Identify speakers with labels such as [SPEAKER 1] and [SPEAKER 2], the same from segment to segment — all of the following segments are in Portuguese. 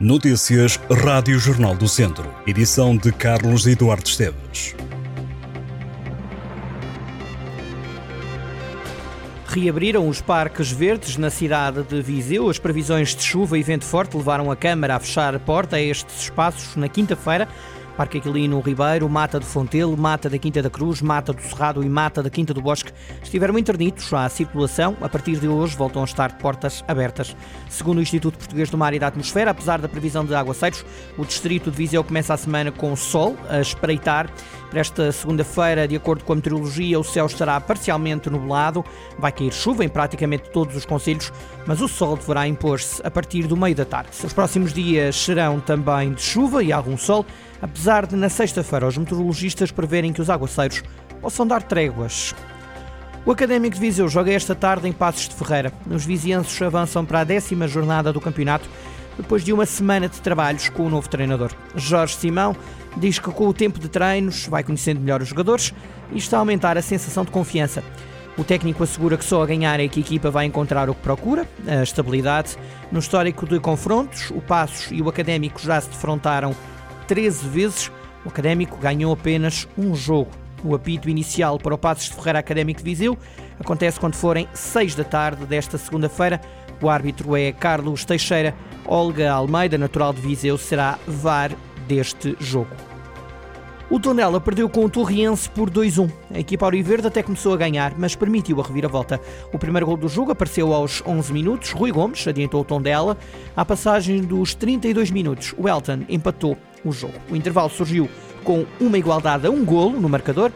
[SPEAKER 1] Notícias Rádio Jornal do Centro. Edição de Carlos Eduardo Esteves.
[SPEAKER 2] Reabriram os parques verdes na cidade de Viseu. As previsões de chuva e vento forte levaram a Câmara a fechar a porta a estes espaços na quinta-feira Parque Aquilino Ribeiro, Mata de Fontelo, Mata da Quinta da Cruz, Mata do Cerrado e Mata da Quinta do Bosque estiveram interditos à circulação. A partir de hoje voltam a estar portas abertas. Segundo o Instituto Português do Mar e da Atmosfera, apesar da previsão de aguaceiros, o distrito de Viseu começa a semana com sol a espreitar. Para esta segunda-feira, de acordo com a meteorologia, o céu estará parcialmente nublado, vai cair chuva em praticamente todos os concelhos, mas o sol deverá impor-se a partir do meio da tarde. Os próximos dias serão também de chuva e algum sol, apesar de na sexta-feira os meteorologistas preverem que os aguaceiros possam dar tréguas. O Académico de Viseu joga esta tarde em Passos de Ferreira. Os vizienses avançam para a décima jornada do campeonato depois de uma semana de trabalhos com o novo treinador. Jorge Simão diz que com o tempo de treinos vai conhecendo melhor os jogadores e está a aumentar a sensação de confiança. O técnico assegura que só a ganhar é que a equipa vai encontrar o que procura, a estabilidade. No histórico de confrontos, o Passos e o Académico já se defrontaram 13 vezes, o Académico ganhou apenas um jogo. O apito inicial para o Passos de Ferreira Académico de Viseu acontece quando forem 6 da tarde desta segunda-feira. O árbitro é Carlos Teixeira. Olga Almeida, natural de Viseu, será VAR deste jogo. O Tondela perdeu com o Torriense por 2-1. A equipa Auriverde até começou a ganhar, mas permitiu a reviravolta. O primeiro gol do jogo apareceu aos 11 minutos. Rui Gomes adiantou o Tondela. À passagem dos 32 minutos, o Elton empatou o jogo. O intervalo surgiu com uma igualdade a um golo no marcador.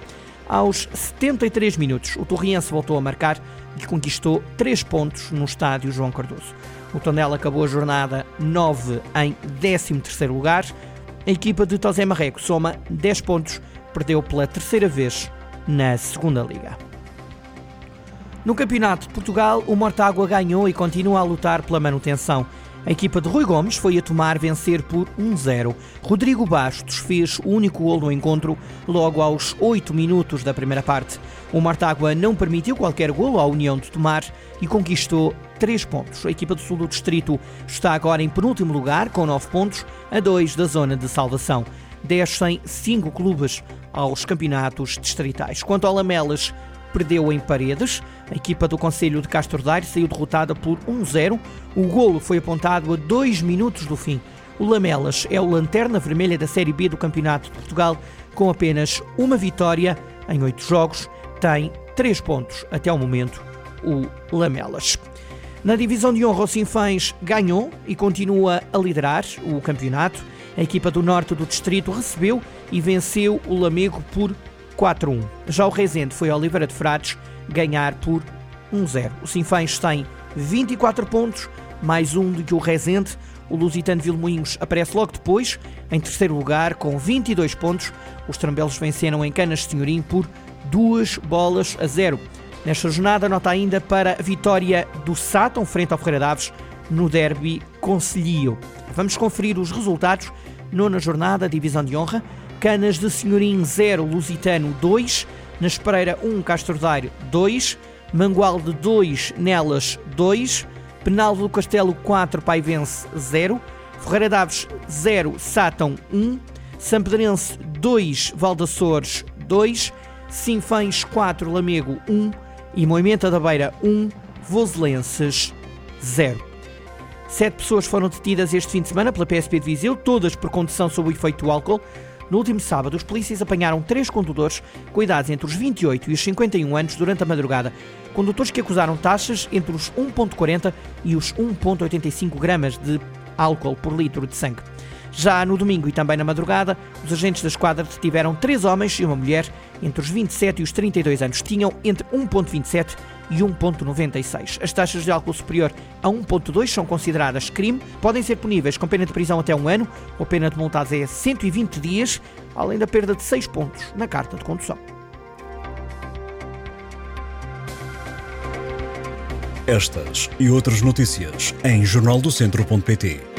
[SPEAKER 2] Aos 73 minutos, o Torriense voltou a marcar e conquistou 3 pontos no estádio João Cardoso. O Tondela acabou a jornada 9 em 13º lugar. A equipa de Tosé Marreco soma 10 pontos, perdeu pela terceira vez na segunda liga. No Campeonato de Portugal, o Mortágua ganhou e continua a lutar pela manutenção. A equipa de Rui Gomes foi a tomar vencer por 1-0. Rodrigo Bastos fez o único gol no encontro logo aos 8 minutos da primeira parte. O Martágua não permitiu qualquer golo à União de Tomar e conquistou 3 pontos. A equipa do Sul do Distrito está agora em penúltimo lugar com 9 pontos, a 2 da zona de salvação. Descem 5 clubes aos campeonatos distritais. Quanto ao Lamelas, perdeu em Paredes. A equipa do Conselho de Castro Daire saiu derrotada por 1-0. O golo foi apontado a dois minutos do fim. O Lamelas é o lanterna vermelha da Série B do Campeonato de Portugal, com apenas uma vitória em oito jogos. Tem três pontos até o momento, o Lamelas. Na divisão de honra, o Sinfãs ganhou e continua a liderar o campeonato. A equipa do norte do distrito recebeu e venceu o Lamego por 4-1. Já o Rezende foi a Oliveira de Frades ganhar por 1-0. O Sinfãs tem 24 pontos, mais um do que o Rezende. O Lusitano Vilmoinhos aparece logo depois, em terceiro lugar, com 22 pontos. Os trambelos venceram em Canas Senhorim por duas bolas a zero. Nesta jornada, nota ainda para a vitória do Sátão frente ao Ferreira Daves no derby Conselhio. Vamos conferir os resultados. Nona jornada, divisão de honra. Canas de Senhorim 0, Lusitano 2, na Espereira 1, Castro Daire 2, Mangualde 2, Nelas 2, Penalvo do Castelo 4, Paivense 0, Ferreira Daves 0, Sátão 1, Sampedrense 2, Valdaçores 2, Sinfães 4, Lamego 1 e Moimenta da Beira 1, Voselenses 0. Sete pessoas foram detidas este fim de semana pela PSP de Viseu, todas por condução sob o efeito do álcool. No último sábado, os polícias apanharam três condutores com idades entre os 28 e os 51 anos durante a madrugada. Condutores que acusaram taxas entre os 1,40 e os 1,85 gramas de álcool por litro de sangue. Já no domingo e também na madrugada, os agentes da esquadra detiveram três homens e uma mulher entre os 27 e os 32 anos. Tinham entre 1,27 e 1,96. As taxas de álcool superior a 1,2 são consideradas crime, podem ser puníveis com pena de prisão até um ano ou pena de multa até 120 dias, além da perda de 6 pontos na carta de condução.
[SPEAKER 1] Estas e outras notícias em jornaldocentro.pt.